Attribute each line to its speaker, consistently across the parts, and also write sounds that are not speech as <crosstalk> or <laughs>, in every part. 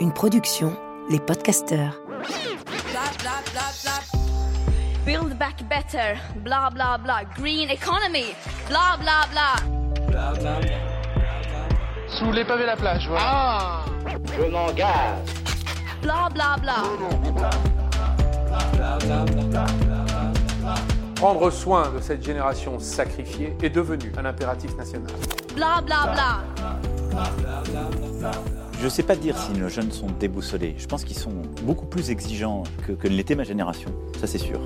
Speaker 1: Une production, les podcasteurs.
Speaker 2: Build back better, blah blah blah. Green economy, blah blah blah.
Speaker 3: Sous les pavés la plage, voilà.
Speaker 4: Ah Je m'engage.
Speaker 2: Blah blah blah.
Speaker 5: Prendre soin de cette génération sacrifiée est devenu un impératif national.
Speaker 6: Je ne sais pas dire si nos jeunes sont déboussolés. Je pense qu'ils sont beaucoup plus exigeants que, que ne l'était ma génération. Ça, c'est sûr.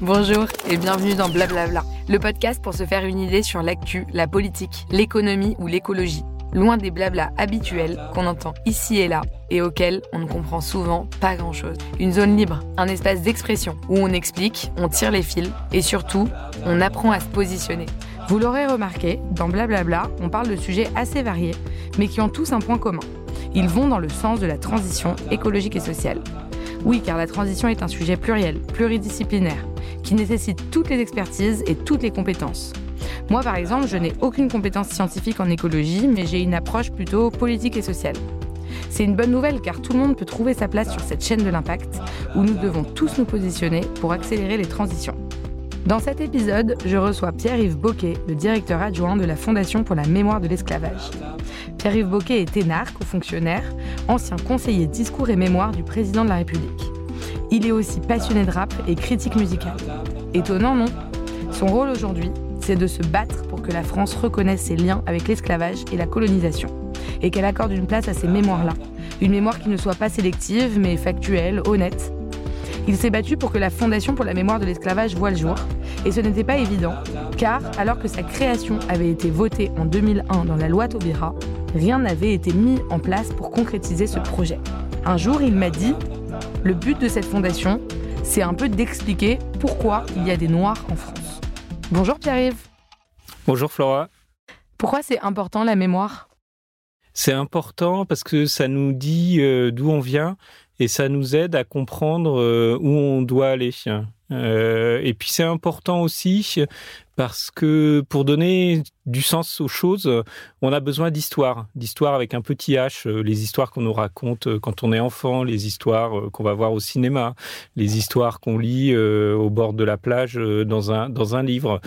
Speaker 7: Bonjour et bienvenue dans Blablabla, le podcast pour se faire une idée sur l'actu, la politique, l'économie ou l'écologie. Loin des blabla habituels qu'on entend ici et là et auxquels on ne comprend souvent pas grand-chose. Une zone libre, un espace d'expression où on explique, on tire les fils et surtout, on apprend à se positionner. Vous l'aurez remarqué, dans Blablabla, on parle de sujets assez variés, mais qui ont tous un point commun. Ils vont dans le sens de la transition écologique et sociale. Oui, car la transition est un sujet pluriel, pluridisciplinaire, qui nécessite toutes les expertises et toutes les compétences. Moi, par exemple, je n'ai aucune compétence scientifique en écologie, mais j'ai une approche plutôt politique et sociale. C'est une bonne nouvelle car tout le monde peut trouver sa place sur cette chaîne de l'impact où nous devons tous nous positionner pour accélérer les transitions. Dans cet épisode, je reçois Pierre-Yves Boquet, le directeur adjoint de la Fondation pour la mémoire de l'esclavage. Pierre-Yves Boquet est énarque fonctionnaire, ancien conseiller discours et mémoire du président de la République. Il est aussi passionné de rap et critique musicale. Étonnant, non? Son rôle aujourd'hui, c'est de se battre pour que la France reconnaisse ses liens avec l'esclavage et la colonisation, et qu'elle accorde une place à ces mémoires-là. Une mémoire qui ne soit pas sélective, mais factuelle, honnête, il s'est battu pour que la Fondation pour la mémoire de l'esclavage voie le jour, et ce n'était pas évident, car alors que sa création avait été votée en 2001 dans la loi Taubira, rien n'avait été mis en place pour concrétiser ce projet. Un jour, il m'a dit, le but de cette fondation, c'est un peu d'expliquer pourquoi il y a des Noirs en France. Bonjour Pierre-Yves.
Speaker 8: Bonjour Flora.
Speaker 7: Pourquoi c'est important la mémoire?
Speaker 8: C'est important parce que ça nous dit euh, d'où on vient et ça nous aide à comprendre euh, où on doit aller. Euh, et puis c'est important aussi parce que pour donner du sens aux choses, on a besoin d'histoire, d'histoire avec un petit H, euh, les histoires qu'on nous raconte euh, quand on est enfant, les histoires euh, qu'on va voir au cinéma, les histoires qu'on lit au bord de la plage dans un dans un livre,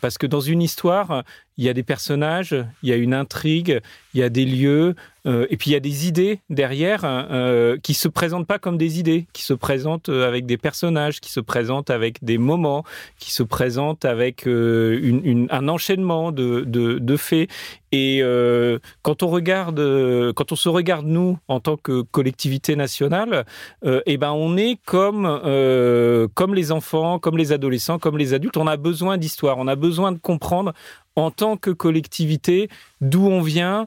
Speaker 8: parce que dans une histoire, il y a des personnages, il y a une intrigue, il y a des lieux, et puis il y a des idées derrière euh, qui se présentent pas comme des idées, qui se présentent avec des personnages, qui se présentent avec des moments, qui se présentent avec une, un enchaînement de de, faits. Et euh, quand on regarde, euh, quand on se regarde nous en tant que collectivité nationale, euh, eh ben on est comme comme les enfants, comme les adolescents, comme les adultes. On a besoin d'histoire, on a besoin de comprendre en tant que collectivité d'où on vient,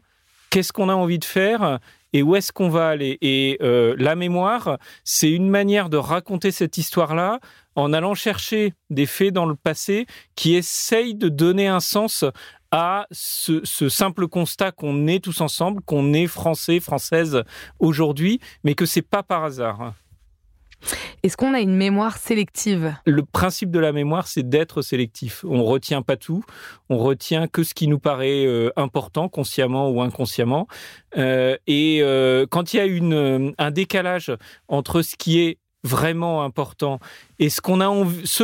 Speaker 8: qu'est-ce qu'on a envie de faire et où est-ce qu'on va aller. Et la mémoire, c'est une manière de raconter cette histoire-là en allant chercher des faits dans le passé qui essayent de donner un sens à ce, simple constat qu'on est tous ensemble, qu'on est français, française aujourd'hui, mais que c'est pas par hasard.
Speaker 7: Est-ce qu'on a une mémoire sélective?
Speaker 8: Le principe de la mémoire, c'est d'être sélectif. On retient pas tout, on retient que ce qui nous paraît euh, important, consciemment ou inconsciemment. Euh, et euh, quand il y a une, un décalage entre ce qui est vraiment important et ce qu'on a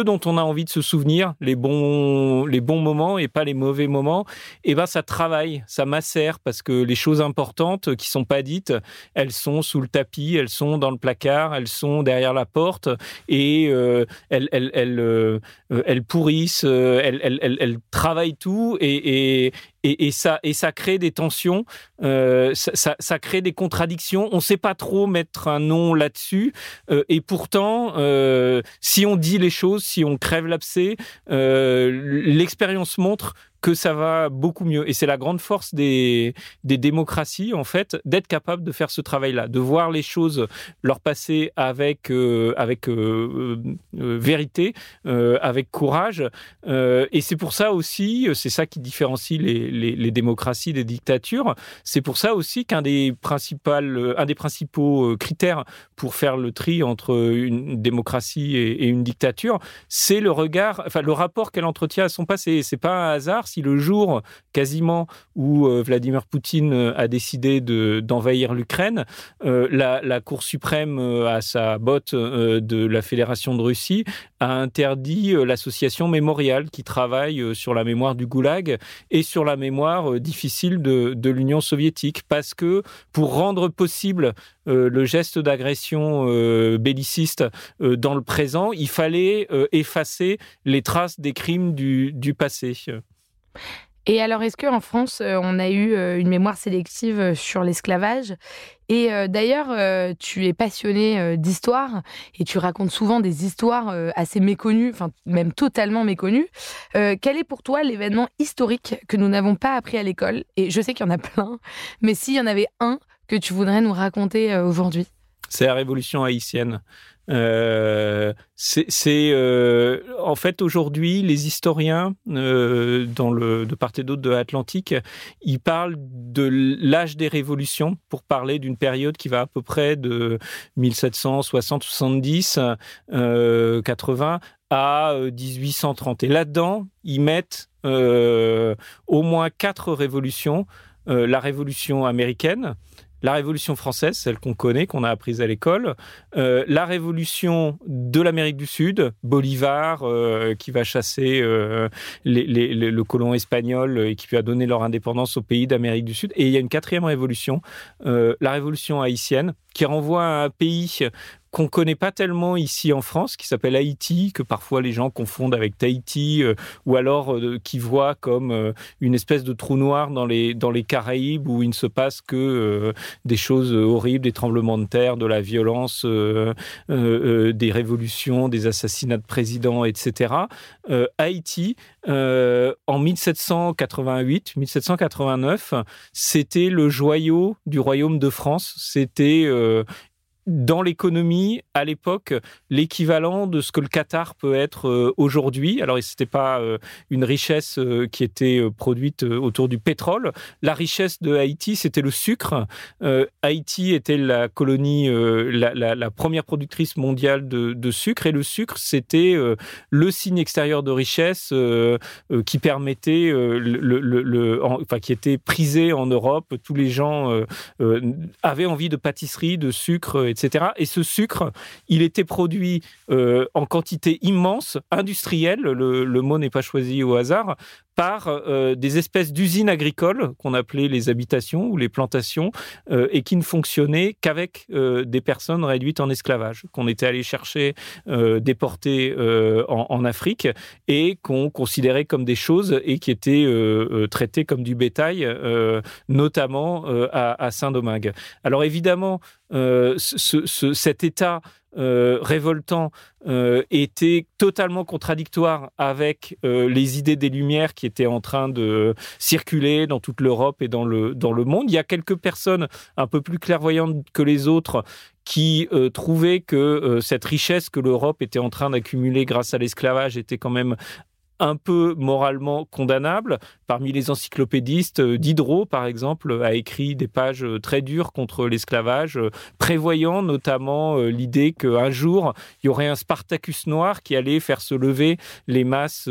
Speaker 8: dont on a envie de se souvenir, les bons, les bons moments et pas les mauvais moments, eh ben ça travaille, ça macère parce que les choses importantes qui sont pas dites, elles sont sous le tapis, elles sont dans le placard, elles sont derrière la porte et euh, euh, elles, pourrissent, euh, elles, elles, travaillent tout et, ça, et ça crée des tensions, ça, crée des contradictions. On ne sait pas trop mettre un nom là-dessus. Et pourtant, si on dit les choses, si on crève l'abcès, euh, l'expérience montre que ça va beaucoup mieux. Et c'est la grande force des, démocraties, en fait, d'être capable de faire ce travail-là, de voir les choses leur passer avec, euh, euh, euh, vérité, avec courage. et c'est pour ça aussi, c'est ça qui différencie les, démocraties des dictatures, c'est pour ça aussi qu'un des, des principaux critères pour faire le tri entre une démocratie et, et une dictature, c'est le regard, enfin le rapport qu'elle entretient à son passé. C'est pas un hasard le jour quasiment où Vladimir Poutine a décidé d'envahir l'Ukraine, euh, la, Cour suprême, euh, à sa botte euh, de la Fédération de Russie, a interdit l'association mémoriale qui travaille sur la mémoire du goulag et sur la mémoire difficile de, l'Union soviétique. Parce que pour rendre possible le geste d'agression belliciste dans le présent, il fallait effacer les traces des crimes du passé.
Speaker 7: Et alors, est-ce qu'en France, euh, on a eu euh, une mémoire sélective euh, sur l'esclavage? Et d'ailleurs, tu es passionné d'histoire et tu racontes souvent des histoires assez méconnues, enfin même totalement méconnues. quel est pour toi l'événement historique que nous n'avons pas appris à l'école? Et je sais qu'il y en a plein, mais s'il y en avait un que tu voudrais nous raconter aujourd'hui?
Speaker 8: C'est la révolution haïtienne. Euh, c'est euh, en fait aujourd'hui les historiens euh, dans le de part et d'autre de l'Atlantique, ils parlent de l'âge des révolutions pour parler d'une période qui va à peu près de 1760, 70, 80 à 1830. Et là-dedans, ils mettent au moins quatre révolutions. la révolution américaine, la Révolution française, celle qu'on connaît, qu'on a apprise à l'école, euh, la Révolution de l'Amérique du Sud, Bolivar euh, qui va chasser euh, le colon espagnol et qui lui a donné leur indépendance au pays d'Amérique du Sud, et il y a une quatrième révolution, la Révolution haïtienne, qui renvoie à un pays qu'on connaît pas tellement ici en France, qui s'appelle Haïti, que parfois les gens confondent avec Tahiti, euh, ou alors euh, qui voient comme euh, une espèce de trou noir dans les, dans les Caraïbes où il ne se passe que des choses horribles, des tremblements de terre, de la violence, des révolutions, des assassinats de présidents, etc. Haïti, en 1788, 1789, c'était le joyau du royaume de France. C'était dans l'économie, à l'époque, l'équivalent de ce que le Qatar peut être euh, aujourd'hui. Alors, ce n'était pas euh, une richesse euh, qui était produite autour du pétrole. La richesse de Haïti, c'était le sucre. Haïti était la colonie, la, première productrice mondiale de, sucre. Et le sucre, c'était le signe extérieur de richesse qui permettait, enfin, qui était prisé en Europe. Tous les gens avaient envie de pâtisserie, de sucre. Et ce sucre, il était produit euh, en quantité immense, industrielle, le, mot n'est pas choisi au hasard, par euh, des espèces d'usines agricoles qu'on appelait les habitations ou les plantations euh, et qui ne fonctionnaient qu'avec des personnes réduites en esclavage, qu'on était allé chercher déportées en, en, Afrique et qu'on considérait comme des choses et qui étaient traitées comme du bétail, notamment à, à Saint-Domingue. Alors évidemment, ce, cet état euh, révoltant euh, était totalement contradictoire avec euh, les idées des Lumières qui étaient en train de circuler dans toute l'Europe et dans le, dans le monde. Il y a quelques personnes un peu plus clairvoyantes que les autres qui trouvaient que cette richesse que l'Europe était en train d'accumuler grâce à l'esclavage était quand même un peu moralement condamnable. Parmi les encyclopédistes, euh, Diderot, par exemple, a écrit des pages euh, très dures contre l'esclavage, euh, prévoyant notamment l'idée qu'un jour, il y aurait un Spartacus noir qui allait faire se lever les masses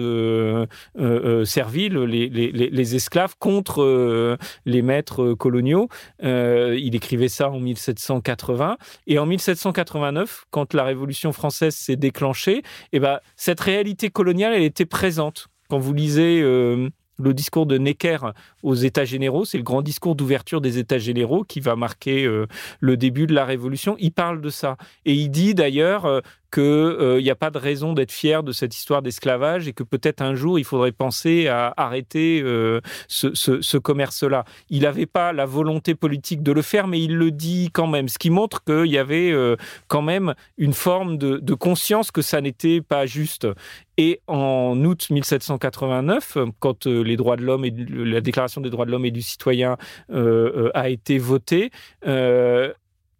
Speaker 8: serviles, les, esclaves, contre les maîtres coloniaux. il écrivait ça en 1780. Et en 1789, quand la Révolution française s'est déclenchée, eh ben, cette réalité coloniale, elle était présente quand vous lisez euh, le discours de Necker aux États généraux, c'est le grand discours d'ouverture des États généraux qui va marquer euh, le début de la Révolution. Il parle de ça. Et il dit d'ailleurs euh, qu'il n'y a pas de raison d'être fier de cette histoire d'esclavage et que peut-être un jour il faudrait penser à arrêter ce, commerce-là. Il n'avait pas la volonté politique de le faire, mais il le dit quand même, ce qui montre qu'il y avait quand même une forme de conscience que ça n'était pas juste. Et en août 1789, quand euh, les droits de l'homme et la Déclaration des droits de l'homme et du citoyen euh, euh, a été votée,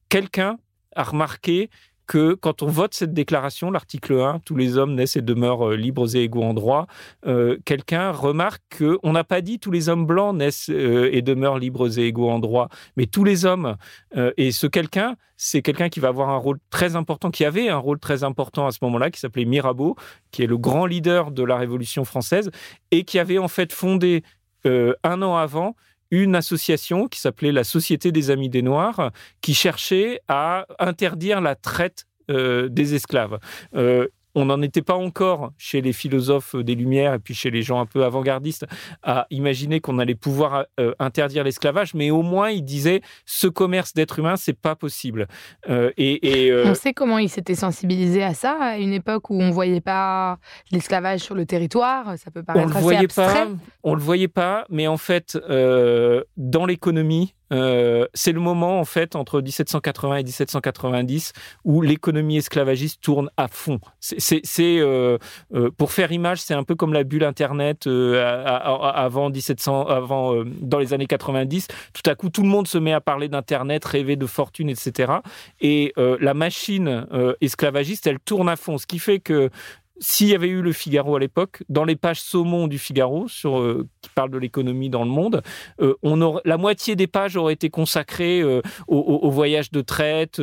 Speaker 8: quelqu'un a remarqué que quand on vote cette déclaration, l'article 1, tous les hommes naissent et demeurent euh, libres et égaux en droit, euh, quelqu'un remarque qu'on n'a pas dit tous les hommes blancs naissent euh, et demeurent libres et égaux en droit, mais tous les hommes. et ce quelqu'un, c'est quelqu'un qui va avoir un rôle très important, qui avait un rôle très important à ce moment-là, qui s'appelait Mirabeau, qui est le grand leader de la Révolution française et qui avait en fait fondé un an avant une association qui s'appelait la Société des Amis des Noirs, qui cherchait à interdire la traite euh, des esclaves. Euh, on n'en était pas encore chez les philosophes des Lumières et puis chez les gens un peu avant-gardistes à imaginer qu'on allait pouvoir euh, interdire l'esclavage, mais au moins ils disaient ce commerce d'êtres humains, c'est pas possible.
Speaker 7: Euh, et, euh, On sait comment ils s'étaient sensibilisés à ça à une époque où on voyait pas l'esclavage sur le territoire. Ça peut paraître
Speaker 8: on le
Speaker 7: assez
Speaker 8: voyait
Speaker 7: abstrait.
Speaker 8: Pas, on le voyait pas, mais en fait, dans l'économie, euh, c'est le moment, en fait, entre 1780 et 1790, où l'économie esclavagiste tourne à fond. C'est, euh, euh, pour faire image, c'est un peu comme la bulle Internet avant 1700, avant, dans les années 90. Tout à coup, tout le monde se met à parler d'Internet, rêver de fortune, etc. Et la machine esclavagiste, elle tourne à fond. Ce qui fait que s'il y avait eu le Figaro à l'époque, dans les pages saumon du Figaro, sur, euh, qui parle de l'économie dans le monde, euh, on aurait, la moitié des pages auraient été consacrées euh, au, voyage de traite,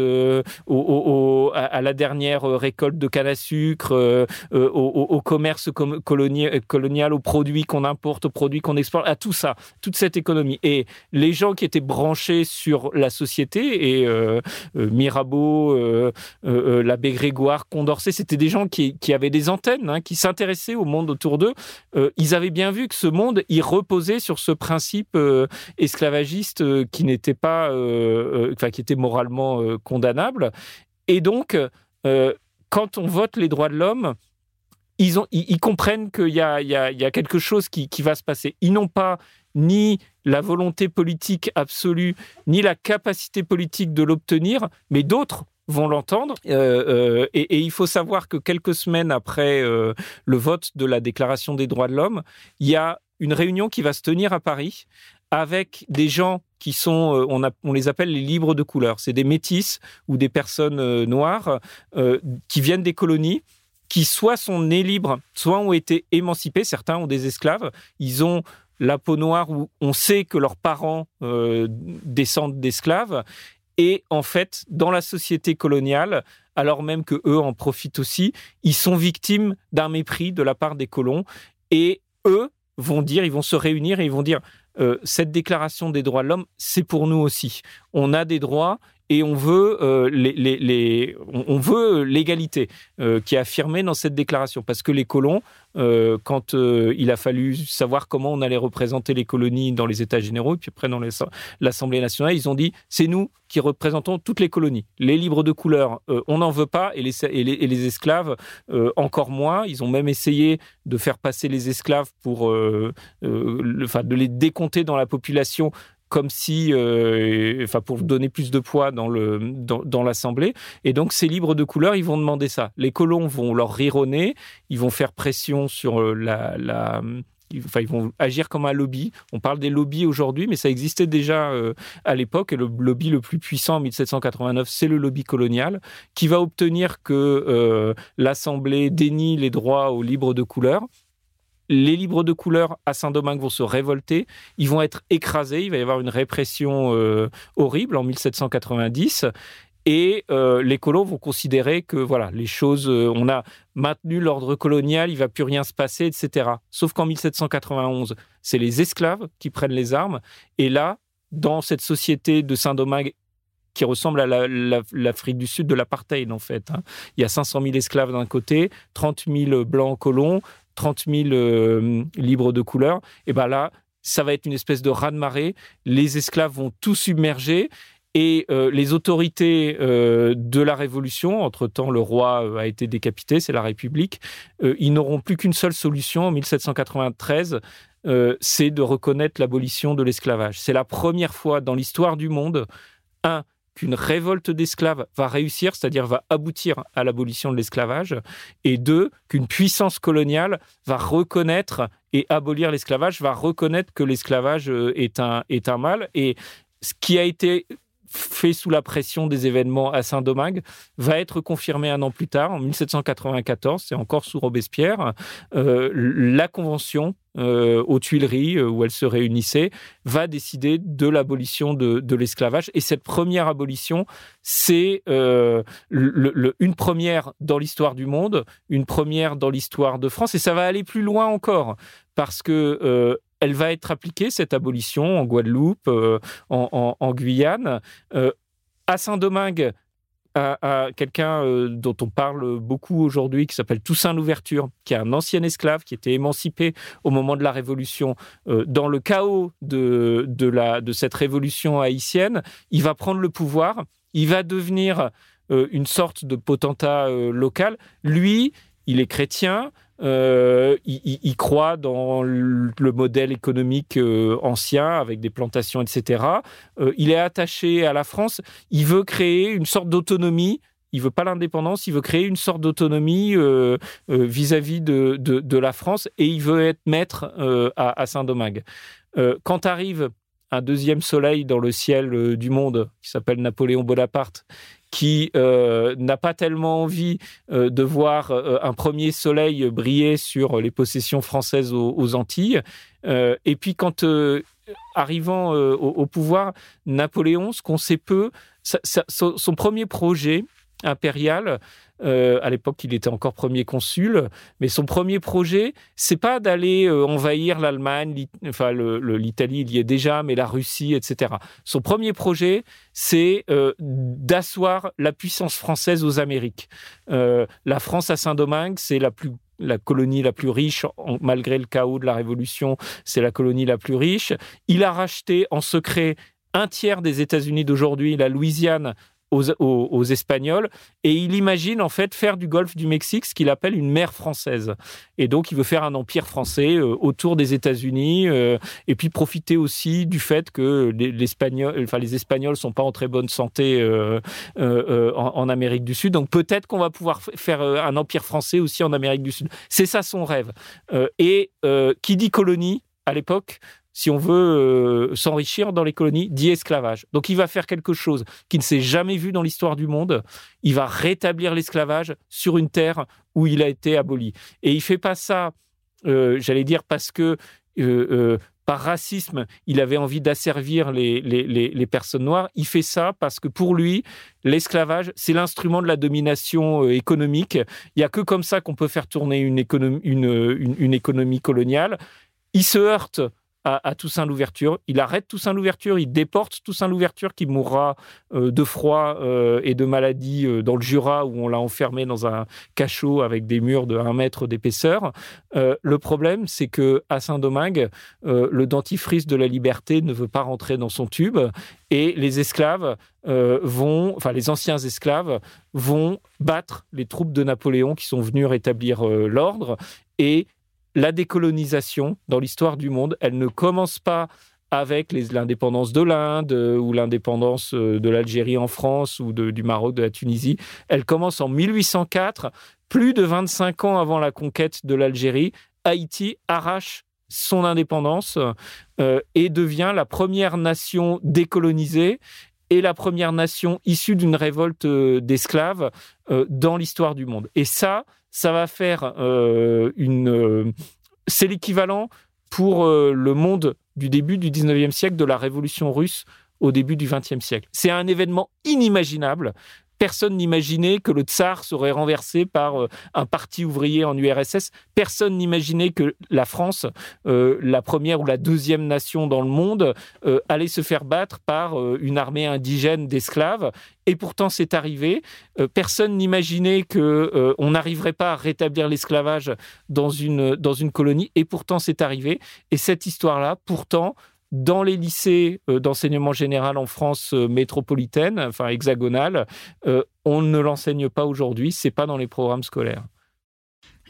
Speaker 8: au, à, la dernière récolte de canne à sucre, au, commerce colonial, aux produits qu'on importe, aux produits qu'on exporte, à tout ça, toute cette économie. Et les gens qui étaient branchés sur la société, et Mirabeau, l'abbé Grégoire, Condorcet, c'était des gens qui avaient des antennes hein, qui s'intéressaient au monde autour d'eux, euh, ils avaient bien vu que ce monde, il reposait sur ce principe euh, esclavagiste euh, qui n'était pas, enfin, qui était moralement condamnable. Et donc, quand on vote les droits de l'homme, ils, ont, ils, comprennent qu'il y, y a, quelque chose qui, qui va se passer. Ils n'ont pas ni la volonté politique absolue, ni la capacité politique de l'obtenir, mais d'autres vont l'entendre. Euh, euh, et, il faut savoir que quelques semaines après euh, le vote de la Déclaration des droits de l'homme, il y a une réunion qui va se tenir à Paris avec des gens qui sont, on, les appelle les libres de couleur. C'est des métis ou des personnes noires qui viennent des colonies qui soit sont nés libres, soit ont été émancipés. Certains ont des esclaves. Ils ont la peau noire où on sait que leurs parents descendent d'esclaves et en fait, dans la société coloniale, alors même que eux en profitent aussi, ils sont victimes d'un mépris de la part des colons. Et eux vont dire, ils vont se réunir et ils vont dire, euh, cette déclaration des droits de l'homme, c'est pour nous aussi. On a des droits et on veut euh, l'égalité euh, qui est affirmée dans cette déclaration. Parce que les colons euh, quand il a fallu savoir comment on allait représenter les colonies dans les États généraux et puis après dans l'Assemblée nationale ils ont dit c'est nous qui représentons toutes les colonies. Les libres de couleur on n'en veut pas et les, esclaves encore moins. Ils ont même essayé de faire passer les esclaves pour de les décompter dans la population comme si, euh, enfin, pour donner plus de poids dans le dans, l'Assemblée. Et donc, ces libres de couleur, ils vont demander ça. Les colons vont leur rironner, ils vont faire pression sur euh, la, la Enfin, ils vont agir comme un lobby. On parle des lobbies aujourd'hui, mais ça existait déjà euh, à l'époque. Et le lobby le plus puissant en 1789, c'est le lobby colonial, qui va obtenir que l'Assemblée dénie les droits aux libres de couleur les libres de couleur à Saint-Domingue vont se révolter, ils vont être écrasés, il va y avoir une répression euh, horrible en 1790. Et euh, les colons vont considérer que voilà, les choses, euh, on a maintenu l'ordre colonial, il va plus rien se passer, etc. Sauf qu'en 1791, c'est les esclaves qui prennent les armes. Et là, dans cette société de Saint-Domingue qui ressemble à l'Afrique du Sud de l'apartheid en fait. Hein. Il y a 500 000 esclaves d'un côté, 30 000 blancs colons, 30 000 euh, libres de couleur, et ben là, ça va être une espèce de raz-de-marée. Les esclaves vont tout submerger Et euh, les autorités euh, de la Révolution, entre-temps le roi euh, a été décapité, c'est la République, ils n'auront plus qu'une seule solution en 1793, c'est de reconnaître l'abolition de l'esclavage. C'est la première fois dans l'histoire du monde, un, qu'une révolte d'esclaves va réussir, c'est-à-dire va aboutir à l'abolition de l'esclavage, et deux, qu'une puissance coloniale va reconnaître et abolir l'esclavage, va reconnaître que l'esclavage est un, est un mal. Et ce qui a été fait sous la pression des événements à Saint-Domingue, va être confirmé un an plus tard, en 1794, c'est encore sous Robespierre, euh, la Convention euh, aux Tuileries, euh, où elle se réunissait, va décider de l'abolition de, l'esclavage. Et cette première abolition, c'est une première dans l'histoire du monde, une première dans l'histoire de France, et ça va aller plus loin encore, parce que elle va être appliquée, cette abolition, en Guadeloupe, euh, en, Guyane. Euh, à Saint-Domingue, à, quelqu'un euh, dont on parle beaucoup aujourd'hui, qui s'appelle Toussaint Louverture, qui est un ancien esclave, qui était émancipé au moment de la Révolution. dans le chaos de, cette révolution haïtienne, il va prendre le pouvoir, il va devenir une sorte de potentat local. Lui, il est chrétien, euh, il, croit dans le modèle économique euh, ancien avec des plantations, etc. Euh, il est attaché à la France. Il veut créer une sorte d'autonomie. Il veut pas l'indépendance. Il veut créer une sorte d'autonomie vis-à-vis de, la France et il veut être maître à Saint-Domingue. quand arrive un deuxième soleil dans le ciel du monde qui s'appelle Napoléon Bonaparte qui euh, n'a pas tellement envie euh, de voir euh, un premier soleil briller sur les possessions françaises aux, Antilles. et puis quand arrivant au, pouvoir, Napoléon, ce qu'on sait peu, son, premier projet impérial, euh, à l'époque, il était encore premier consul, mais son premier projet, c'est pas d'aller euh, envahir l'Allemagne, enfin l'Italie, il y est déjà, mais la Russie, etc. Son premier projet, c'est euh, d'asseoir la puissance française aux Amériques. la France à Saint-Domingue, c'est la plus la colonie la plus riche, malgré le chaos de la Révolution, c'est la colonie la plus riche. Il a racheté en secret un tiers des États-Unis d'aujourd'hui, la Louisiane, aux, Espagnols et il imagine en fait faire du golfe du Mexique ce qu'il appelle une mer française. Et donc il veut faire un empire français euh, autour des États-Unis euh, et puis profiter aussi du fait que les, Espagnols, enfin les Espagnols sont pas en très bonne santé euh, en, Amérique du Sud. Donc peut-être qu'on va pouvoir faire un empire français aussi en Amérique du Sud. C'est ça son rêve. et qui dit colonie à l'époque si on veut euh, s'enrichir dans les colonies, dit esclavage. Donc il va faire quelque chose qui ne s'est jamais vu dans l'histoire du monde. Il va rétablir l'esclavage sur une terre où il a été aboli. Et il fait pas ça, euh, j'allais dire, parce que euh, par racisme, il avait envie d'asservir les, les, personnes noires. Il fait ça parce que pour lui, l'esclavage, c'est l'instrument de la domination économique. Il n'y a que comme ça qu'on peut faire tourner une économie coloniale. Il se heurte à, Toussaint Louverture. Il arrête Toussaint Louverture, il déporte Toussaint Louverture qui mourra euh, de froid euh, et de maladie euh, dans le Jura où on l'a enfermé dans un cachot avec des murs de 1 mètre d'épaisseur. le problème, c'est que à Saint-Domingue, le dentifrice de la liberté ne veut pas rentrer dans son tube et les esclaves vont, enfin les anciens esclaves vont battre les troupes de Napoléon qui sont venus rétablir l'ordre et la décolonisation dans l'histoire du monde, elle ne commence pas avec l'indépendance de l'Inde euh, ou l'indépendance euh, de l'Algérie en France ou du Maroc, de la Tunisie. Elle commence en 1804, plus de 25 ans avant la conquête de l'Algérie. Haïti arrache son indépendance euh, et devient la première nation décolonisée et la première nation issue d'une révolte d'esclaves dans l'histoire du monde. Et ça, ça va faire euh, une. Euh, c'est l'équivalent pour euh, le monde du début du 19e siècle de la révolution russe au début du 20e siècle. C'est un événement inimaginable Personne n'imaginait que le tsar serait renversé par euh, un parti ouvrier en URSS. Personne n'imaginait que la France, euh, la première ou la deuxième nation dans le monde, euh, allait se faire battre par une armée indigène d'esclaves. Et pourtant, c'est arrivé. personne n'imaginait que on n'arriverait pas à rétablir l'esclavage dans une, dans une colonie. Et pourtant, c'est arrivé. Et cette histoire-là, pourtant, dans les lycées d'enseignement général en France métropolitaine, enfin hexagonale, on ne l'enseigne pas aujourd'hui, c'est pas dans les programmes scolaires.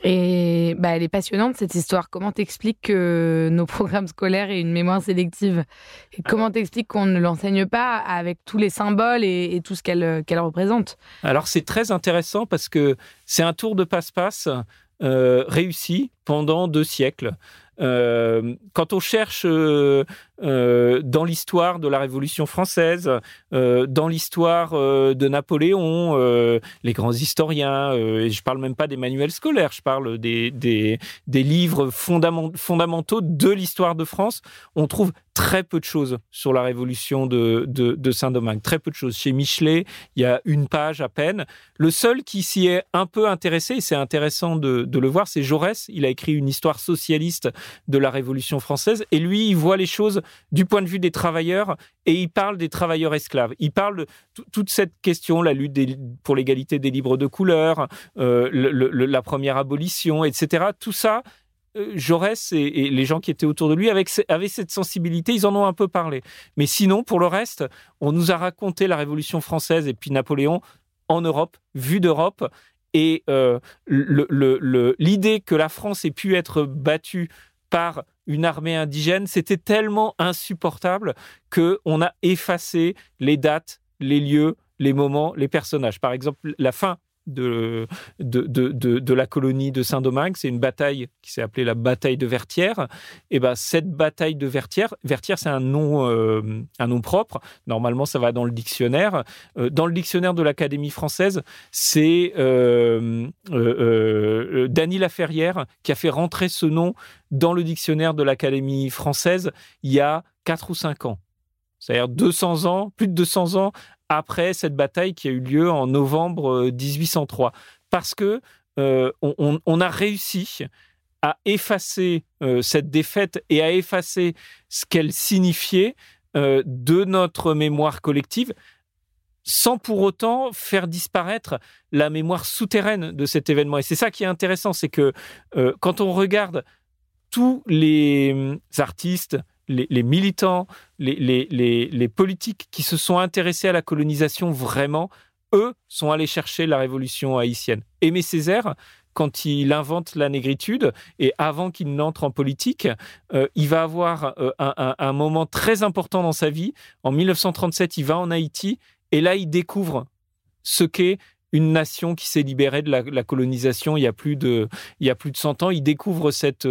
Speaker 7: Et bah, elle est passionnante cette histoire. Comment t'expliques que nos programmes scolaires aient une mémoire sélective? Et Comment t'expliques qu'on ne l'enseigne pas avec tous les symboles et, tout ce qu'elle qu'elle représente?
Speaker 8: Alors c'est très intéressant parce que c'est un tour de passe-passe euh, réussi pendant deux siècles. Euh, quand on cherche euh, euh, dans l'histoire de la Révolution française, dans l'histoire de Napoléon, les grands historiens, et je parle même pas des manuels scolaires, je parle des, livres fondamentaux de l'histoire de France, on trouve très peu de choses sur la Révolution de, Saint-Domingue, très peu de choses. Chez Michelet, il y a une page à peine. Le seul qui s'y est un peu intéressé, et c'est intéressant de le voir, c'est Jaurès. Il a écrit une histoire socialiste de la Révolution française. Et lui, il voit les choses du point de vue des travailleurs et il parle des travailleurs esclaves. Il parle de toute cette question, la lutte pour l'égalité des libres de couleur, euh, la première abolition, etc. Tout ça, euh, Jaurès et, les gens qui étaient autour de lui avaient cette sensibilité, ils en ont un peu parlé. Mais sinon, pour le reste, on nous a raconté la Révolution française et puis Napoléon en Europe, vue d'Europe, et euh, l'idée que la France ait pu être battue par une armée indigène, c'était tellement insupportable qu'on a effacé les dates, les lieux, les moments, les personnages. Par exemple, la fin de, de, de, de, la colonie de Saint-Domingue. C'est une bataille qui s'est appelée la bataille de Vertières. Et ben cette bataille de Vertières, Vertières c'est un nom, euh, un nom propre. Normalement, ça va dans le dictionnaire. Euh, dans le dictionnaire de l'Académie française, c'est euh, euh, Dany Laferrière qui a fait rentrer ce nom dans le dictionnaire de l'Académie française il y a 4 ou 5 ans. C'est-à-dire 200 ans, plus de 200 ans après cette bataille qui a eu lieu en novembre 1803. Euh, Parce que euh, on, a réussi à effacer euh, cette défaite et à effacer ce qu'elle signifiait de notre mémoire collective sans pour autant faire disparaître la mémoire souterraine de cet événement. Et c'est ça qui est intéressant, c'est que quand on regarde tous les hum, artistes, les, militants, les, politiques qui se sont intéressés à la colonisation vraiment, eux, sont allés chercher la révolution haïtienne. Aimé Césaire, quand il invente la négritude et avant qu'il n'entre en politique, euh, il va avoir euh, un, moment très important dans sa vie. En 1937, il va en Haïti et là, il découvre ce qu'est une nation qui s'est libérée de la, colonisation il y a plus de il y a plus de 100 ans. Il découvre euh, cette,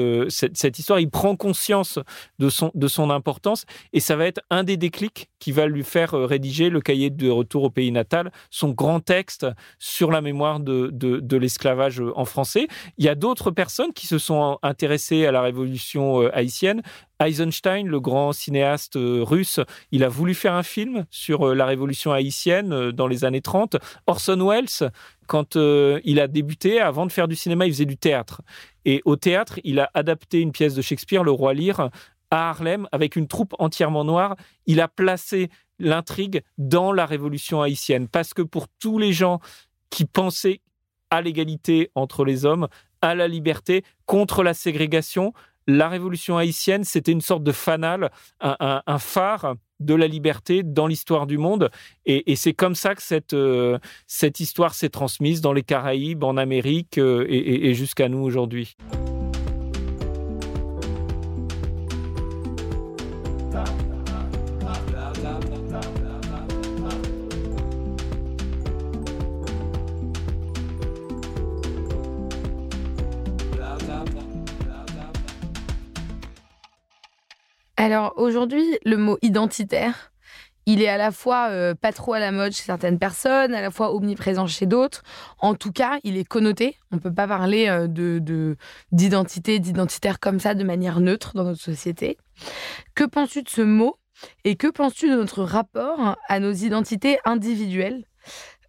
Speaker 8: cette, histoire, il prend conscience de son de son importance et ça va être un des déclics qui va lui faire euh, rédiger le cahier de retour au pays natal, son grand texte sur la mémoire de, de, de l'esclavage en français. Il y a d'autres personnes qui se sont intéressées à la révolution euh, haïtienne. Eisenstein, le grand cinéaste euh, russe, il a voulu faire un film sur euh, la révolution haïtienne euh, dans les années 30. Orson Welles, quand il a débuté, avant de faire du cinéma, il faisait du théâtre. Et au théâtre, il a adapté une pièce de Shakespeare, Le Roi Lear, à Harlem, avec une troupe entièrement noire. Il a placé l'intrigue dans la révolution haïtienne. Parce que pour tous les gens qui pensaient à l'égalité entre les hommes, à la liberté, contre la ségrégation, la révolution haïtienne, c'était une sorte de fanal, un, phare de la liberté dans l'histoire du monde. Et, c'est comme ça que cette, euh, cette histoire s'est transmise dans les Caraïbes, en Amérique euh, et jusqu'à nous aujourd'hui.
Speaker 7: Alors aujourd'hui, le mot identitaire, il est à la fois euh, pas trop à la mode chez certaines personnes, à la fois omniprésent chez d'autres. En tout cas, il est connoté. On ne peut pas parler euh, de d'identité, d'identitaire comme ça de manière neutre dans notre société. Que penses-tu de ce mot et que penses-tu de notre rapport à nos identités individuelles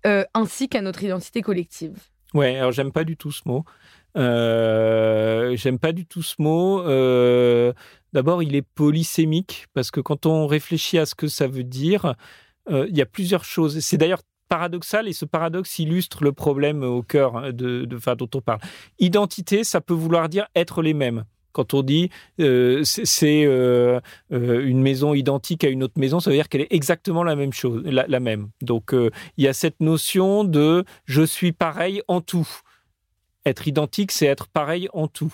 Speaker 7: euh, ainsi qu'à notre identité collective?
Speaker 8: Ouais, alors j'aime pas du tout ce mot. Euh, j'aime pas du tout ce mot. Euh, d'abord, il est polysémique parce que quand on réfléchit à ce que ça veut dire, euh, il y a plusieurs choses. C'est d'ailleurs paradoxal et ce paradoxe illustre le problème au cœur hein, de, de, dont on parle. Identité, ça peut vouloir dire être les mêmes. Quand on dit c'est une maison identique à une autre maison, ça veut dire qu'elle est exactement la même chose, la, même. Donc il y a cette notion de je suis pareil en tout. Être identique, c'est être pareil en tout.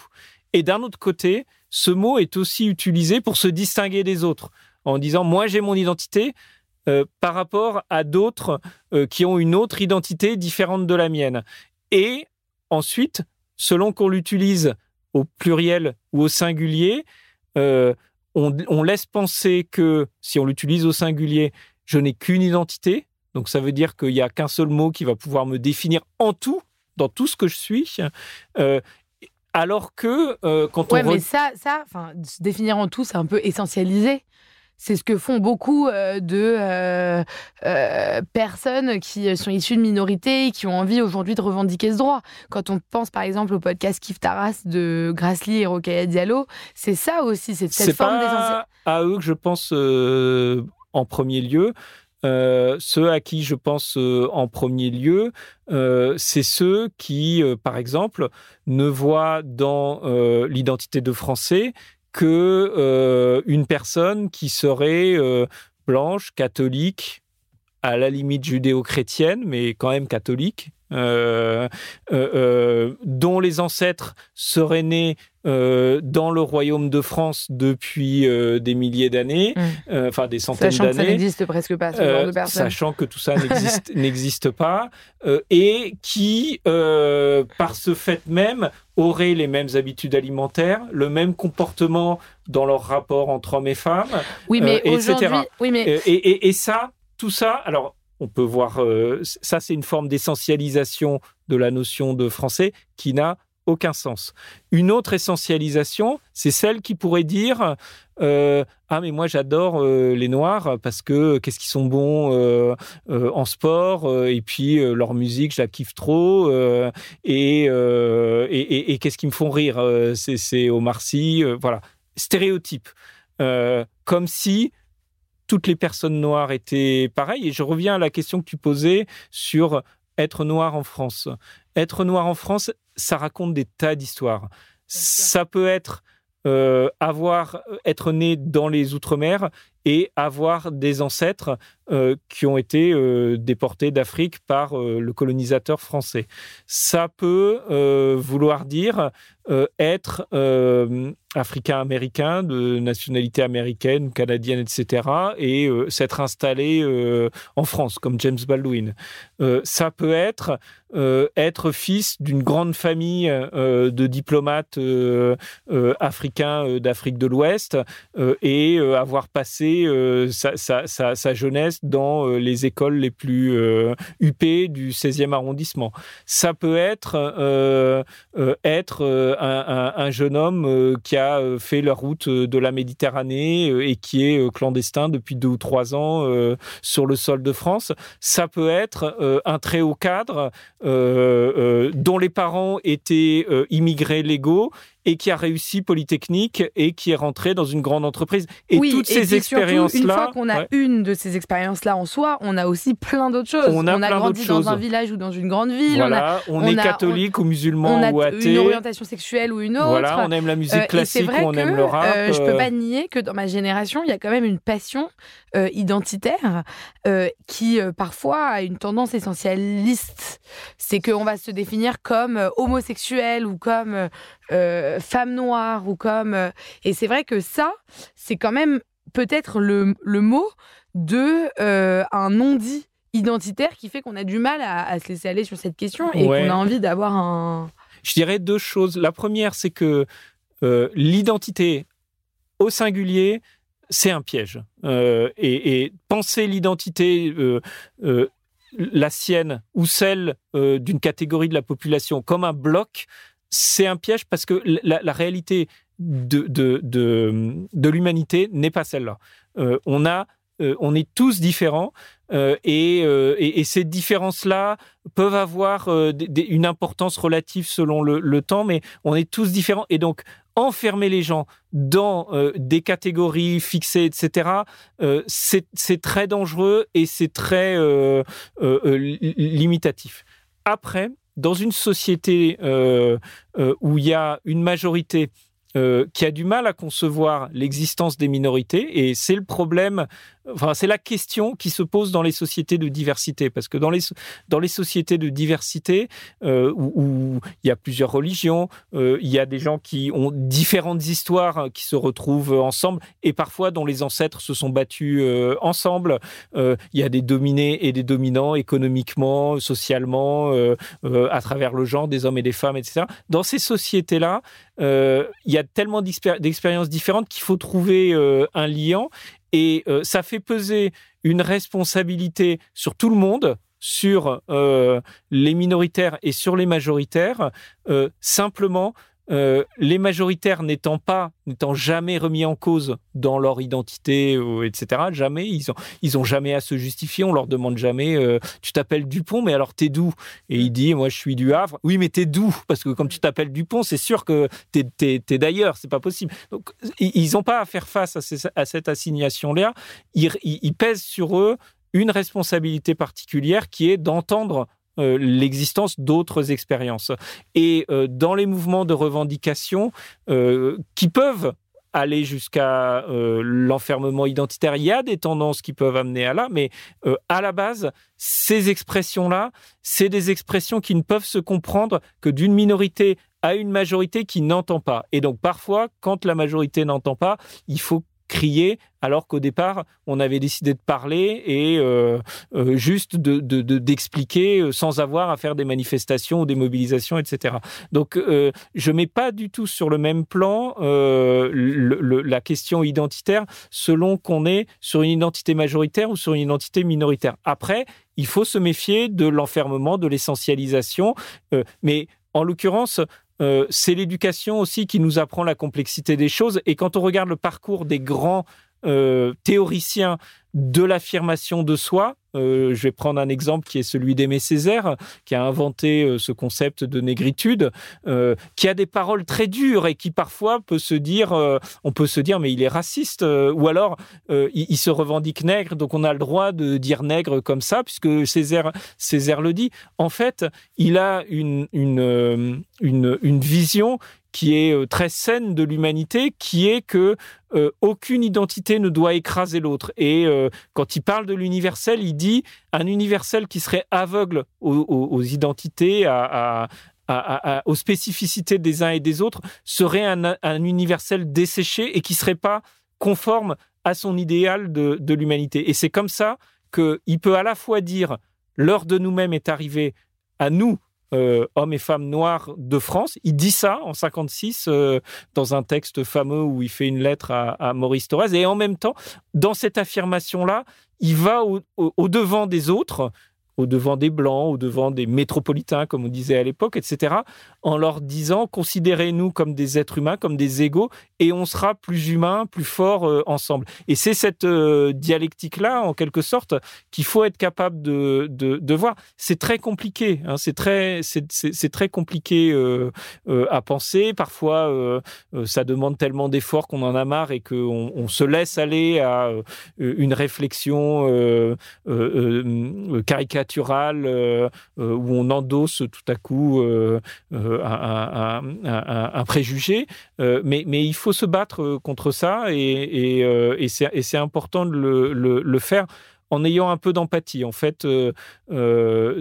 Speaker 8: Et d'un autre côté, ce mot est aussi utilisé pour se distinguer des autres, en disant moi j'ai mon identité par rapport à d'autres qui ont une autre identité différente de la mienne. Et ensuite, selon qu'on l'utilise au pluriel ou au singulier, euh, on, laisse penser que si on l'utilise au singulier, je n'ai qu'une identité. Donc ça veut dire qu'il n'y a qu'un seul mot qui va pouvoir me définir en tout, dans tout ce que je suis. Euh, alors que euh, quand
Speaker 7: ouais,
Speaker 8: on...
Speaker 7: mais ça, ça se définir en tout, c'est un peu essentialisé. C'est ce que font beaucoup euh, de euh, personnes qui sont issues de minorités et qui ont envie aujourd'hui de revendiquer ce droit. Quand on pense par exemple au podcast Kif Taras de Grassley et Rokhaya Diallo, c'est ça aussi, c'est cette forme
Speaker 8: d'essentiel. à eux que je pense en premier lieu. Ceux à qui je pense en premier lieu, c'est ceux qui, par exemple, ne voient dans l'identité de français que euh, une personne qui serait euh, blanche, catholique, à la limite judéo-chrétienne, mais quand même catholique, euh, dont les ancêtres seraient nés dans le royaume de France depuis des milliers d'années, mm. enfin des centaines d'années. Sachant que ça
Speaker 7: n'existe presque pas, ce genre de personnes.
Speaker 8: Sachant que tout ça <laughs> n'existe pas, et qui, par ce fait même, auraient les mêmes habitudes alimentaires, le même comportement dans leur rapport entre hommes et femmes,
Speaker 7: oui, mais euh, etc. Oui, mais...
Speaker 8: Euh, et, ça, tout ça, alors on peut voir, euh, ça c'est une forme d'essentialisation de la notion de français qui n'a aucun sens. Une autre essentialisation, c'est celle qui pourrait dire euh, ah mais moi j'adore euh, les noirs parce que qu'est-ce qu'ils sont bons en sport et puis leur musique je la kiffe trop et, et, qu'est-ce qui me font rire c'est Omar Sy voilà stéréotype comme si toutes les personnes noires étaient pareilles. Et je reviens à la question que tu posais sur être noir en France. Être noir en France, ça raconte des tas d'histoires. Ça peut être euh, avoir être né dans les outre-mer et avoir des ancêtres euh, qui ont été euh, déportés d'Afrique par le colonisateur français. Ça peut vouloir dire être africain-américain, de nationalité américaine, canadienne, etc., et s'être installé en France, comme James Baldwin. ça peut être être fils d'une grande famille de diplomates africains d'Afrique de l'Ouest et avoir passé sa, jeunesse dans les écoles les plus huppées du 16e arrondissement. Ça peut être être un, jeune homme qui a fait la route de la Méditerranée et qui est clandestin depuis deux ou trois ans sur le sol de France. Ça peut être un très haut cadre dont les parents étaient immigrés légaux et qui a réussi Polytechnique et qui est rentré dans une grande entreprise. Et toutes ces expériences-là. Une
Speaker 7: fois qu'on a une de ces expériences-là en soi, on a aussi plein d'autres choses.
Speaker 8: On a,
Speaker 7: grandi dans un village ou dans une grande ville.
Speaker 8: Voilà, on, est catholique ou musulman
Speaker 7: on
Speaker 8: ou athée.
Speaker 7: Une orientation sexuelle ou une autre.
Speaker 8: Voilà, on aime la musique euh, classique ou on aime le rap.
Speaker 7: Euh, je peux pas nier que dans ma génération, il y a quand même une passion euh, identitaire qui parfois a une tendance essentialiste. C'est qu'on va se définir comme homosexuel ou comme euh, femme noire ou comme. Euh, et c'est vrai que ça, c'est quand même peut-être le, le, mot de euh, un non-dit identitaire qui fait qu'on a du mal à, se laisser aller sur cette question et qu'on a envie d'avoir un.
Speaker 8: Je dirais deux choses. La première, c'est que l'identité au singulier, c'est un piège. Et, et, penser l'identité la sienne ou celle d'une catégorie de la population comme un bloc, c'est un piège parce que la, réalité de, de, de, l'humanité n'est pas celle-là. Euh, on euh, on est tous différents euh, et, et, ces différences-là peuvent avoir une importance relative selon le, le, temps, mais on est tous différents et donc enfermer les gens dans des catégories fixées, etc., c'est très dangereux et c'est très limitatif. Après, dans une société euh, euh, où il y a une majorité euh, qui a du mal à concevoir l'existence des minorités et c'est le problème Enfin, c'est la question qui se pose dans les sociétés de diversité, parce que dans les, dans les sociétés de diversité, euh, où, il y a plusieurs religions, euh, il y a des gens qui ont différentes histoires qui se retrouvent ensemble, et parfois dont les ancêtres se sont battus ensemble. il y a des dominés et des dominants économiquement, socialement, à travers le genre des hommes et des femmes, etc. Dans ces sociétés-là, il y a tellement d'expériences différentes qu'il faut trouver un lien. Et euh, ça fait peser une responsabilité sur tout le monde, sur euh, les minoritaires et sur les majoritaires, euh, simplement euh, les majoritaires n'étant pas, n'étant jamais remis en cause dans leur identité, etc. Jamais, ils ont, ils ont jamais à se justifier. On leur demande jamais, euh, tu t'appelles Dupont, mais alors t'es d'où Et il dit, moi je suis du Havre. Oui, mais t'es d'où Parce que comme tu t'appelles Dupont, c'est sûr que t'es, es, d'ailleurs. C'est pas possible. Donc ils n'ont pas à faire face à, cette assignation-là. Ils, ils pèsent sur eux une responsabilité particulière qui est d'entendre euh, l'existence d'autres expériences. Et euh, dans les mouvements de revendication euh, qui peuvent aller jusqu'à l'enfermement identitaire. Il y a des tendances qui peuvent amener à là, mais à la base, ces expressions-là, c'est des expressions qui ne peuvent se comprendre que d'une minorité à une majorité qui n'entend pas. Et donc parfois, quand la majorité n'entend pas, il faut crier alors qu'au départ on avait décidé de parler et euh, euh, juste de, d'expliquer euh, sans avoir à faire des manifestations ou des mobilisations etc donc je mets pas du tout sur le même plan la question identitaire selon qu'on est sur une identité majoritaire ou sur une identité minoritaire. Après il faut se méfier de l'enfermement de l'essentialisation mais en l'occurrence, euh, c'est l'éducation aussi qui nous apprend la complexité des choses. Et quand on regarde le parcours des grands euh, théoriciens de l'affirmation de soi. Euh, je vais prendre un exemple qui est celui d'Aimé Césaire, qui a inventé euh, ce concept de négritude, qui a des paroles très dures et qui parfois peut se dire, on peut se dire, mais il est raciste, ou alors il, se revendique nègre, donc on a le droit de dire nègre comme ça, puisque Césaire, Césaire le dit. En fait, il a une, une, une, une vision qui est euh, très saine de l'humanité, qui est que euh, aucune identité ne doit écraser l'autre. Et euh, quand il parle de l'universel, il dit un universel qui serait aveugle aux, identités, à, aux spécificités des uns et des autres, serait un, universel desséché et qui serait pas conforme à son idéal de, de l'humanité. Et c'est comme ça qu'il peut à la fois dire l'heure de nous-mêmes est arrivée à nous euh, hommes et femmes noirs de France. Il dit ça en 56 euh, dans un texte fameux où il fait une lettre à, Maurice Thorez. Et en même temps, dans cette affirmation-là, il va au devant des autres au devant des blancs, au devant des métropolitains, comme on disait à l'époque, etc., en leur disant considérez-nous comme des êtres humains, comme des égaux, et on sera plus humains, plus forts euh, ensemble. Et c'est cette euh, dialectique-là, en quelque sorte, qu'il faut être capable de, de, voir. C'est très compliqué, hein, c'est très, très compliqué euh, à penser. Parfois, ça demande tellement d'efforts qu'on en a marre et qu'on on se laisse aller à une réflexion caricaturale euh, euh, où on endosse tout à coup euh, un, préjugé. mais, mais il faut se battre contre ça et, et, c'est important de le, faire en ayant un peu d'empathie. En fait,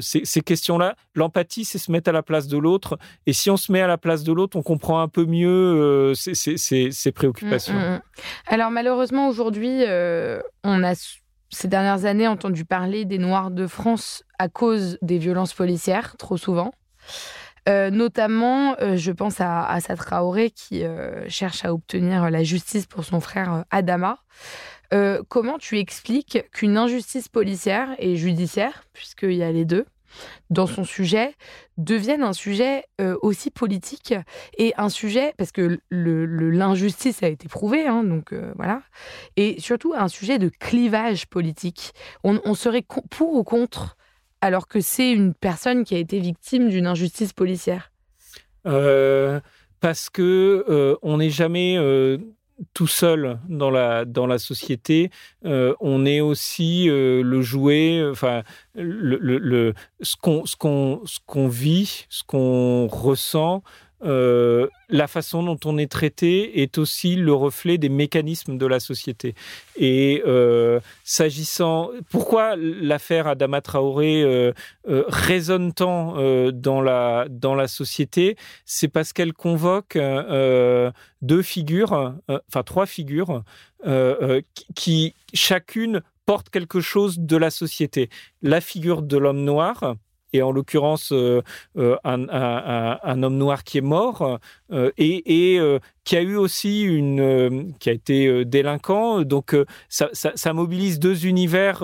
Speaker 8: ces, questions-là, l'empathie, c'est se mettre à la place de l'autre. Et si on se met à la place de l'autre, on comprend un peu mieux ses, préoccupations. Mm, mm, mm.
Speaker 7: Alors malheureusement, aujourd'hui, on a ces dernières années entendu parler des Noirs de France à cause des violences policières, trop souvent. Euh, notamment, euh, je pense à, à Traoré qui euh, cherche à obtenir la justice pour son frère Adama. comment tu expliques qu'une injustice policière et judiciaire, puisqu'il y a les deux, dans son sujet devienne un sujet euh, aussi politique et un sujet parce que l'injustice a été prouvée, hein, donc euh, voilà, et surtout un sujet de clivage politique. On, serait pour ou contre alors que c'est une personne qui a été victime d'une injustice policière?
Speaker 8: Euh, parce que on n'est jamais tout seul dans la, dans la société, euh, on est aussi euh, le jouet, enfin, le, le, ce qu'on ce qu'on vit, ce qu'on ressent, euh, la façon dont on est traité est aussi le reflet des mécanismes de la société. Et euh, s'agissant, pourquoi l'affaire Adama Traoré euh, résonne tant dans la dans la société, c'est parce qu'elle convoque deux figures, enfin trois figures, qui chacune porte quelque chose de la société. La figure de l'homme noir, en l'occurrence euh, euh, un, homme noir qui est mort euh, et, qui a eu aussi une qui a été délinquant. Donc ça, mobilise deux univers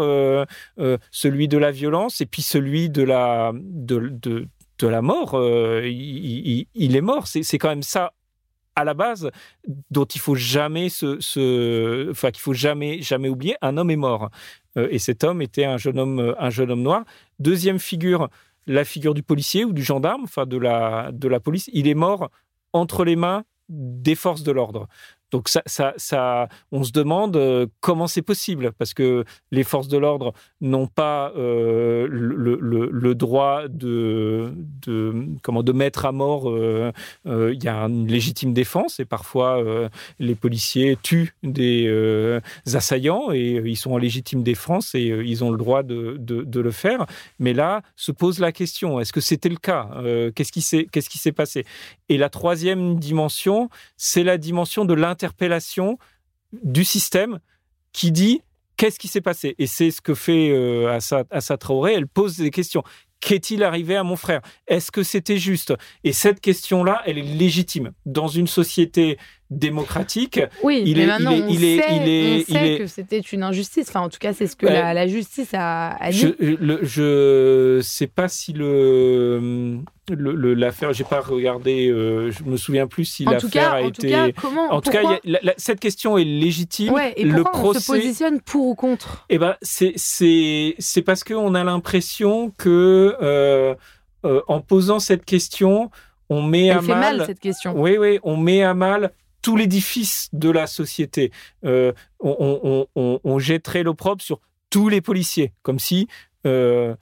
Speaker 8: celui de la violence et puis celui de la de, la mort. Il, est mort. C'est quand même ça à la base dont il faut jamais se, enfin qu'il faut jamais jamais oublier un homme est mort. Euh, et cet homme était un jeune homme euh, un jeune homme noir. Deuxième figure la figure du policier ou du gendarme enfin de la de la police il est mort entre les mains des forces de l'ordre donc ça, ça, on se demande euh, comment c'est possible, parce que les forces de l'ordre n'ont pas euh, le, droit de, comment, de mettre à mort. Euh, il y a une légitime défense, et parfois les policiers tuent des assaillants, et ils sont en légitime défense, et ils ont le droit de, le faire. Mais là, se pose la question, est-ce que c'était le cas Qu'est-ce qui s'est passé? Et la troisième dimension, c'est la dimension de l'interprétation interpellation du système qui dit qu'est-ce qui s'est passé Et c'est ce que fait euh, Assa, Traoré. Elle pose des questions. Qu'est-il arrivé à mon frère? Est-ce que c'était juste? Et cette question-là, elle est légitime. Dans une société démocratique. <laughs>
Speaker 7: Oui, il mais est, maintenant, il est, on il sait, est, il est, que c'était une injustice. Enfin, en tout cas, c'est ce que la, justice a, dit.
Speaker 8: Je ne sais pas si le l'affaire, j'ai pas regardé, euh, je me souviens plus si l'affaire a
Speaker 7: en
Speaker 8: été.
Speaker 7: Tout cas, comment,
Speaker 8: en tout cas, cette question est légitime.
Speaker 7: et le procès... on se positionne pour ou contre?
Speaker 8: Eh ben, c'est c'est c'est parce qu'on a l'impression que euh, euh, en posant cette question, on met
Speaker 7: Elle
Speaker 8: à
Speaker 7: fait
Speaker 8: mal,
Speaker 7: cette question.
Speaker 8: Oui, oui, on met à mal tout l'édifice de la société. Euh, on, jetterait l'opprobre sur tous les policiers, comme si, euh,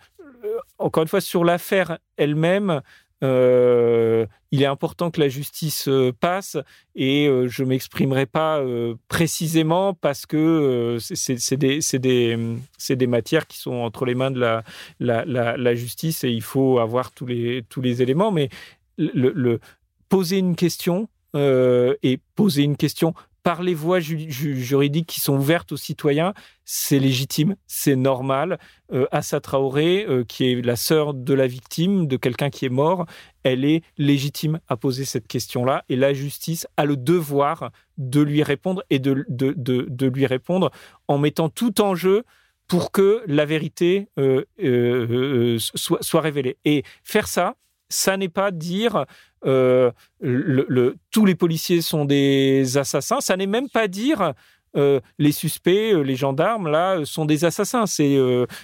Speaker 8: encore une fois, sur l'affaire elle-même, euh, il est important que la justice passe et je m'exprimerai pas précisément parce que c'est des, des, des, matières qui sont entre les mains de la, la, la, justice et il faut avoir tous les, tous les éléments. Mais le, poser une question euh, et poser une question par les voies juridiques qui sont ouvertes aux citoyens, c'est légitime, c'est normal. Euh, Assa Traoré, euh, qui est la sœur de la victime, de quelqu'un qui est mort, elle est légitime à poser cette question-là et la justice a le devoir de lui répondre et de, lui répondre en mettant tout en jeu pour que la vérité soit, soit révélée. Et faire ça, ça n'est pas dire euh, tous les policiers sont des assassins, ça n'est même pas dire euh, les suspects, euh, les gendarmes, là, sont des assassins. C'est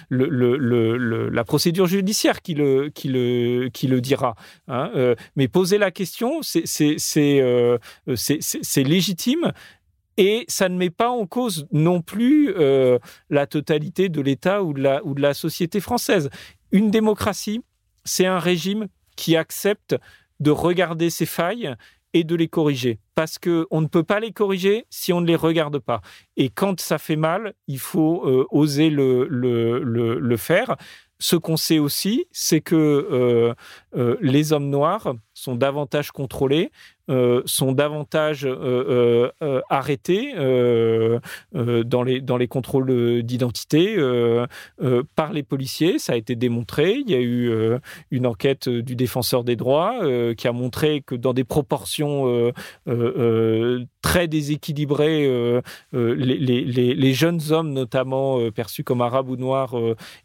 Speaker 8: la procédure judiciaire qui le, dira. Hein. mais poser la question, c'est légitime. Et ça ne met pas en cause non plus la totalité de l'État ou de la société française. Une démocratie, c'est un régime qui accepte de regarder ses failles et de les corriger. Parce qu'on ne peut pas les corriger si on ne les regarde pas. Et quand ça fait mal, il faut euh, oser le, le, le, faire. Ce qu'on sait aussi, c'est que euh, euh, les hommes noirs sont davantage contrôlés, euh, sont davantage euh, euh, arrêtés dans, les, dans les contrôles d'identité par les policiers. Ça a été démontré. Il y a eu une enquête du défenseur des droits qui a montré que dans des proportions très déséquilibrées, les, les, jeunes hommes, notamment perçus comme arabes ou noirs,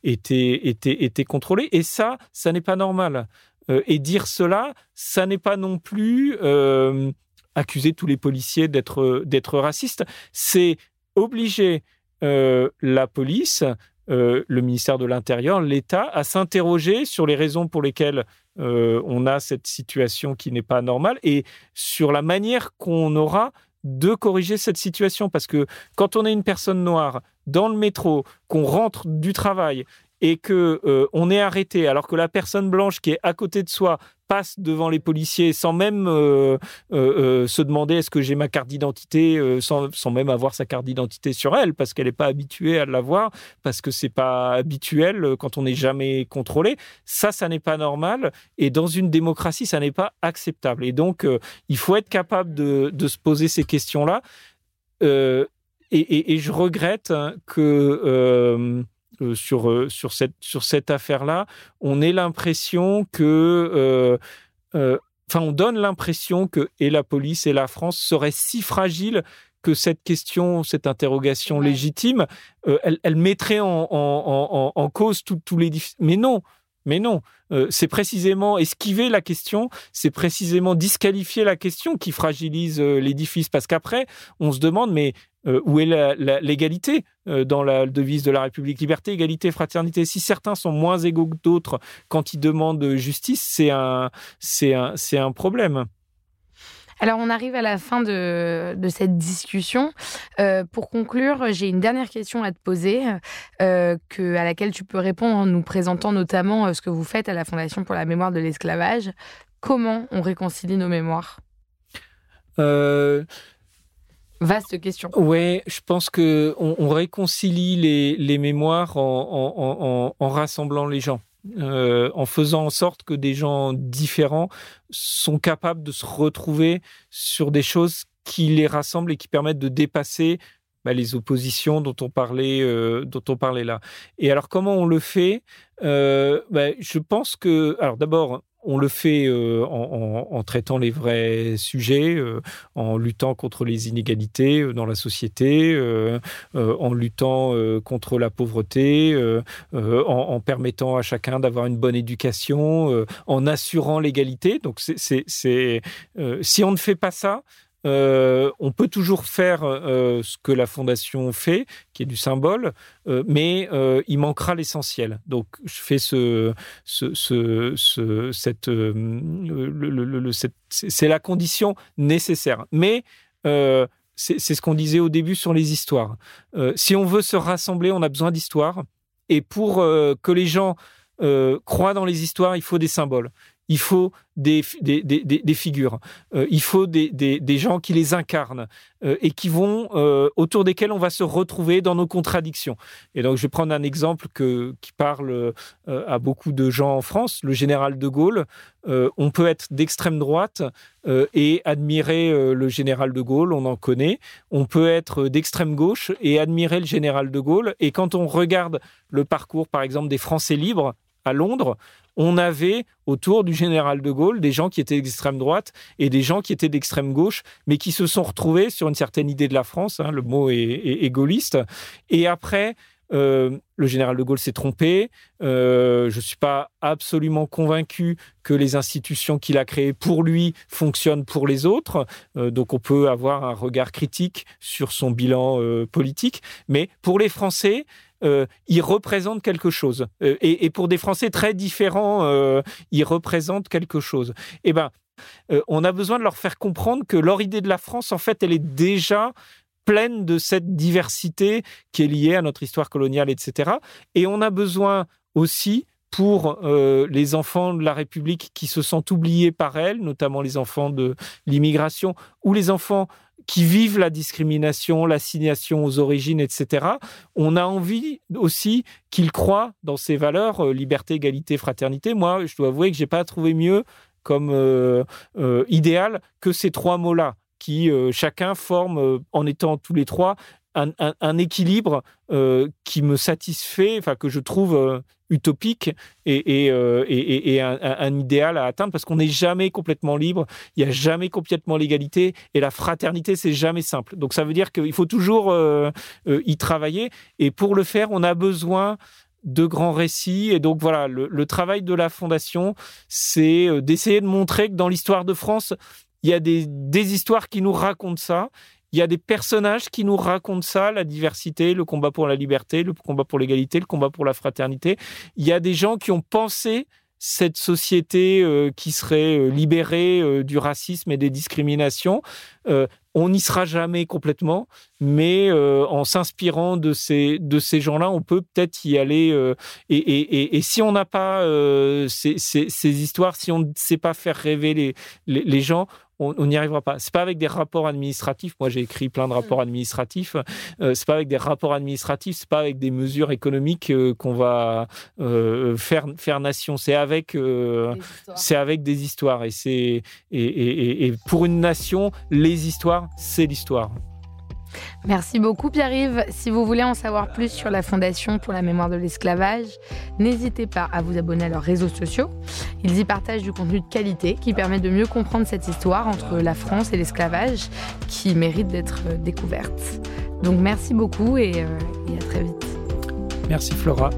Speaker 8: étaient, étaient, étaient contrôlés. Et ça, ça n'est pas normal. Euh, et dire cela, ça n'est pas non plus euh, accuser tous les policiers d'être racistes. C'est obliger euh, la police, le ministère de l'Intérieur, l'État à s'interroger sur les raisons pour lesquelles on a cette situation qui n'est pas normale et sur la manière qu'on aura de corriger cette situation. Parce que quand on est une personne noire dans le métro, qu'on rentre du travail et que euh, on est arrêté alors que la personne blanche qui est à côté de soi passe devant les policiers sans même euh, euh, se demander est-ce que j'ai ma carte d'identité, sans, sans, même avoir sa carte d'identité sur elle, parce qu'elle n'est pas habituée à l'avoir, parce que c'est pas habituel quand on n'est jamais contrôlé. Ça, ça n'est pas normal. Et dans une démocratie, ça n'est pas acceptable. Et donc, il faut être capable de, se poser ces questions-là. Et, je regrette hein, que euh, sur, euh, sur cette, sur cette affaire-là, on ait l'impression que... Euh, enfin, on donne l'impression que et la police et la France seraient si fragiles que cette question, cette interrogation légitime, elle, elle, mettrait en, en, en, cause tous les... Mais non, mais non, c'est précisément esquiver la question, c'est précisément disqualifier la question qui fragilise l'édifice. Parce qu'après, on se demande, mais euh, où est l'égalité euh, dans la devise de la République? Liberté, égalité, fraternité. Si certains sont moins égaux que d'autres quand ils demandent justice, c'est un, un, un problème.
Speaker 7: Alors, on arrive à la fin de, de cette discussion. Euh, pour conclure, j'ai une dernière question à te poser, que, à laquelle tu peux répondre en nous présentant notamment ce que vous faites à la Fondation pour la mémoire de l'esclavage. Comment on réconcilie nos mémoires? Vaste question.
Speaker 8: Oui, je pense que on, réconcilie les, mémoires en, rassemblant les gens. Euh, en faisant en sorte que des gens différents sont capables de se retrouver sur des choses qui les rassemblent et qui permettent de dépasser bah, les oppositions dont on parlait, euh, dont on parlait là. Et alors comment on le fait? Euh, bah, Je pense que, alors d'abord, on le fait euh, en, traitant les vrais sujets, euh, en luttant contre les inégalités euh, dans la société, en luttant contre la pauvreté, en, permettant à chacun d'avoir une bonne éducation, en assurant l'égalité. Donc, si on ne fait pas ça, euh, on peut toujours faire euh, ce que la fondation fait, qui est du symbole, euh, mais il manquera l'essentiel. Donc, je fais ce, cette, c'est la condition nécessaire. Mais c'est ce qu'on disait au début sur les histoires. si on veut se rassembler, on a besoin d'histoires. Et pour que les gens croient dans les histoires, il faut des symboles il faut des, figures, euh, il faut des, gens qui les incarnent euh, et qui vont euh, autour desquels on va se retrouver dans nos contradictions. Et donc je vais prendre un exemple qui parle à beaucoup de gens en France, le général de Gaulle. on peut être d'extrême droite et admirer le général de Gaulle, on en connaît. On peut être d'extrême gauche et admirer le général de Gaulle. Et quand on regarde le parcours, par exemple, des Français libres, à Londres, on avait autour du général de Gaulle des gens qui étaient d'extrême droite et des gens qui étaient d'extrême gauche, mais qui se sont retrouvés sur une certaine idée de la France, hein, le mot est, gaulliste. Et après, euh, le général de Gaulle s'est trompé. Euh, je ne suis pas absolument convaincu que les institutions qu'il a créées pour lui fonctionnent pour les autres. Euh, donc on peut avoir un regard critique sur son bilan politique. Mais pour les Français, euh, il représente quelque chose. Euh, et, pour des Français très différents, euh, il représente quelque chose. Eh ben, on a besoin de leur faire comprendre que leur idée de la France, en fait, elle est déjà pleine de cette diversité qui est liée à notre histoire coloniale, etc. Et on a besoin aussi pour les enfants de la République qui se sentent oubliés par elle, notamment les enfants de l'immigration ou les enfants qui vivent la discrimination, l'assignation aux origines, etc. On a envie aussi qu'ils croient dans ces valeurs, euh, liberté, égalité, fraternité. Moi, je dois avouer que j'ai pas trouvé mieux comme euh, euh, idéal que ces trois mots-là qui chacun forment, en étant tous les trois, un, équilibre euh, qui me satisfait, enfin que je trouve euh, utopique et, euh, un, idéal à atteindre parce qu'on n'est jamais complètement libre, il n'y a jamais complètement l'égalité et la fraternité c'est jamais simple. Donc ça veut dire qu'il faut toujours y travailler et pour le faire on a besoin de grands récits. Et donc voilà, le travail de la Fondation, c'est d'essayer de montrer que dans l'histoire de France, il y a des, des, histoires qui nous racontent ça il y a des personnages qui nous racontent ça, la diversité, le combat pour la liberté, le combat pour l'égalité, le combat pour la fraternité. Il y a des gens qui ont pensé cette société euh, qui serait euh, libérée euh, du racisme et des discriminations on n'y sera jamais complètement, mais en s'inspirant de ces, de ces gens-là, on peut peut-être y aller. Euh, et, et, et, si on n'a pas ces, ces, ces, histoires, si on ne sait pas faire rêver les, les, les gens, on n'y arrivera pas. C'est pas avec des rapports administratifs. Moi, j'ai écrit plein de rapports mm. administratifs. Euh, c'est pas avec des rapports administratifs. C'est pas avec des mesures économiques euh, qu'on va euh, faire faire nation. C'est avec c'est avec des histoires. Et c'est et, et, et pour une nation, les histoires, c'est l'histoire.
Speaker 7: Merci beaucoup Pierre-Yves. Si vous voulez en savoir plus sur la Fondation pour la mémoire de l'esclavage, n'hésitez pas à vous abonner à leurs réseaux sociaux. Ils y partagent du contenu de qualité qui permet de mieux comprendre cette histoire entre la France et l'esclavage qui mérite d'être découverte. Donc merci beaucoup et, euh, et à très vite.
Speaker 8: Merci Flora.